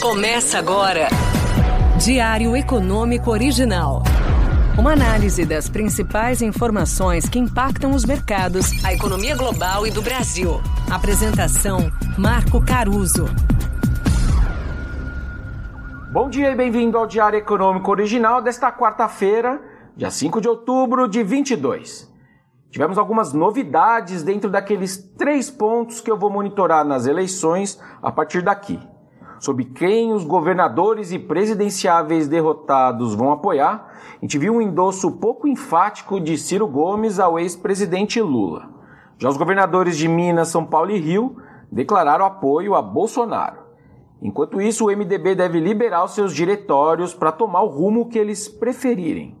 Começa agora. Diário Econômico Original. Uma análise das principais informações que impactam os mercados, a economia global e do Brasil. Apresentação: Marco Caruso. Bom dia e bem-vindo ao Diário Econômico Original desta quarta-feira, dia 5 de outubro de 22. Tivemos algumas novidades dentro daqueles três pontos que eu vou monitorar nas eleições a partir daqui sobre quem os governadores e presidenciáveis derrotados vão apoiar, a gente viu um endosso pouco enfático de Ciro Gomes ao ex-presidente Lula. Já os governadores de Minas, São Paulo e Rio declararam apoio a Bolsonaro. Enquanto isso, o MDB deve liberar os seus diretórios para tomar o rumo que eles preferirem.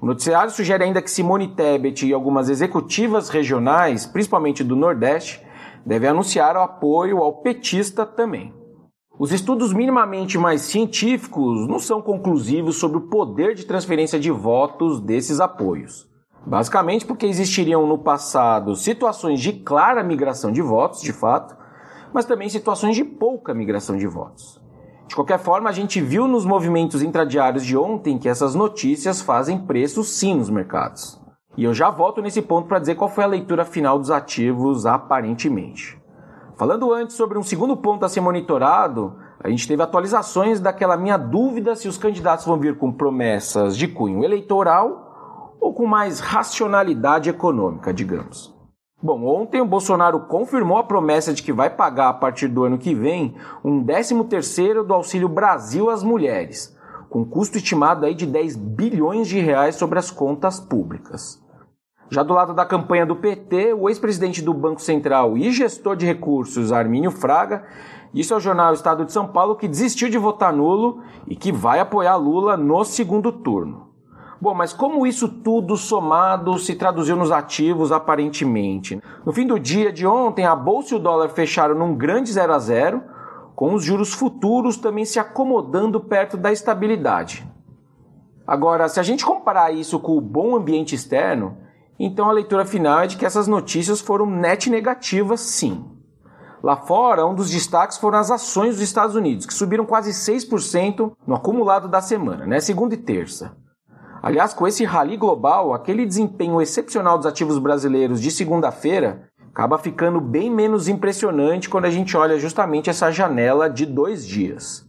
O noticiário sugere ainda que Simone Tebet e algumas executivas regionais, principalmente do Nordeste, devem anunciar o apoio ao petista também. Os estudos minimamente mais científicos não são conclusivos sobre o poder de transferência de votos desses apoios. Basicamente porque existiriam no passado situações de clara migração de votos, de fato, mas também situações de pouca migração de votos. De qualquer forma, a gente viu nos movimentos intradiários de ontem que essas notícias fazem preço sim nos mercados. E eu já volto nesse ponto para dizer qual foi a leitura final dos ativos aparentemente. Falando antes sobre um segundo ponto a ser monitorado, a gente teve atualizações daquela minha dúvida se os candidatos vão vir com promessas de cunho eleitoral ou com mais racionalidade econômica, digamos. Bom, ontem o Bolsonaro confirmou a promessa de que vai pagar a partir do ano que vem um 13º do Auxílio Brasil às mulheres, com custo estimado aí de 10 bilhões de reais sobre as contas públicas. Já do lado da campanha do PT, o ex-presidente do Banco Central e gestor de recursos, Armínio Fraga, disse ao jornal Estado de São Paulo que desistiu de votar nulo e que vai apoiar Lula no segundo turno. Bom, mas como isso tudo somado se traduziu nos ativos aparentemente? No fim do dia de ontem, a bolsa e o dólar fecharam num grande 0 a 0, com os juros futuros também se acomodando perto da estabilidade. Agora, se a gente comparar isso com o bom ambiente externo, então a leitura final é de que essas notícias foram net negativas, sim. Lá fora, um dos destaques foram as ações dos Estados Unidos, que subiram quase 6% no acumulado da semana, né? segunda e terça. Aliás, com esse rally global, aquele desempenho excepcional dos ativos brasileiros de segunda-feira acaba ficando bem menos impressionante quando a gente olha justamente essa janela de dois dias.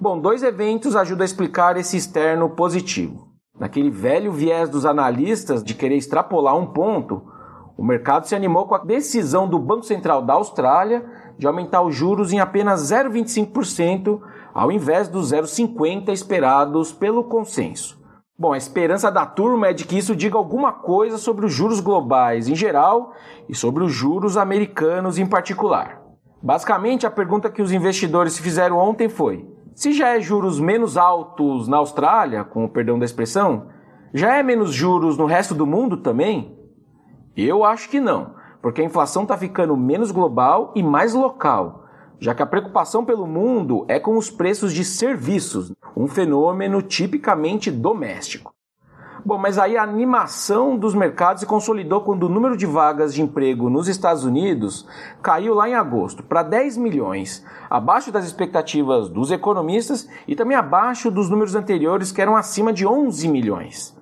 Bom, dois eventos ajudam a explicar esse externo positivo. Naquele velho viés dos analistas de querer extrapolar um ponto, o mercado se animou com a decisão do Banco Central da Austrália de aumentar os juros em apenas 0,25% ao invés dos 0,50% esperados pelo consenso. Bom, a esperança da turma é de que isso diga alguma coisa sobre os juros globais em geral e sobre os juros americanos em particular. Basicamente, a pergunta que os investidores se fizeram ontem foi: se já é juros menos altos na Austrália, com o perdão da expressão, já é menos juros no resto do mundo também? Eu acho que não, porque a inflação está ficando menos global e mais local, já que a preocupação pelo mundo é com os preços de serviços, um fenômeno tipicamente doméstico. Bom, mas aí a animação dos mercados se consolidou quando o número de vagas de emprego nos Estados Unidos caiu lá em agosto para 10 milhões, abaixo das expectativas dos economistas e também abaixo dos números anteriores que eram acima de 11 milhões.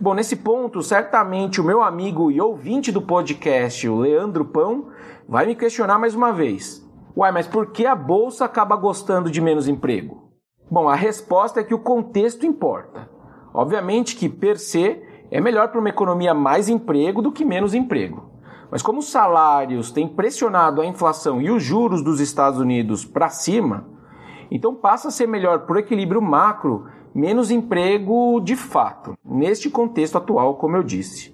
Bom, nesse ponto, certamente o meu amigo e ouvinte do podcast, o Leandro Pão, vai me questionar mais uma vez. Uai, mas por que a bolsa acaba gostando de menos emprego? Bom, a resposta é que o contexto importa. Obviamente que, per se, é melhor para uma economia mais emprego do que menos emprego. Mas como os salários têm pressionado a inflação e os juros dos Estados Unidos para cima, então passa a ser melhor para o equilíbrio macro menos emprego de fato, neste contexto atual, como eu disse.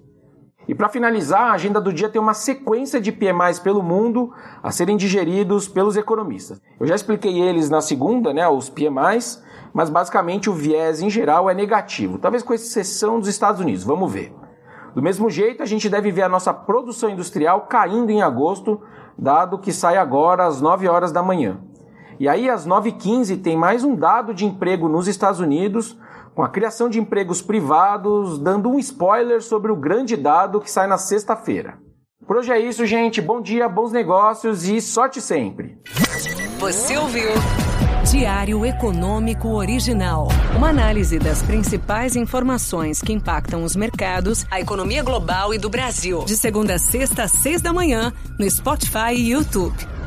E para finalizar, a agenda do dia tem uma sequência de PMIs pelo mundo a serem digeridos pelos economistas. Eu já expliquei eles na segunda, né, os PMIs, mas basicamente o viés em geral é negativo, talvez com exceção dos Estados Unidos. Vamos ver. Do mesmo jeito, a gente deve ver a nossa produção industrial caindo em agosto, dado que sai agora às 9 horas da manhã. E aí, às 9h15, tem mais um dado de emprego nos Estados Unidos, com a criação de empregos privados, dando um spoiler sobre o grande dado que sai na sexta-feira. Por hoje é isso, gente. Bom dia, bons negócios e sorte sempre. Você ouviu? Diário Econômico Original. Uma análise das principais informações que impactam os mercados, a economia global e do Brasil. De segunda a sexta, às seis da manhã, no Spotify e YouTube.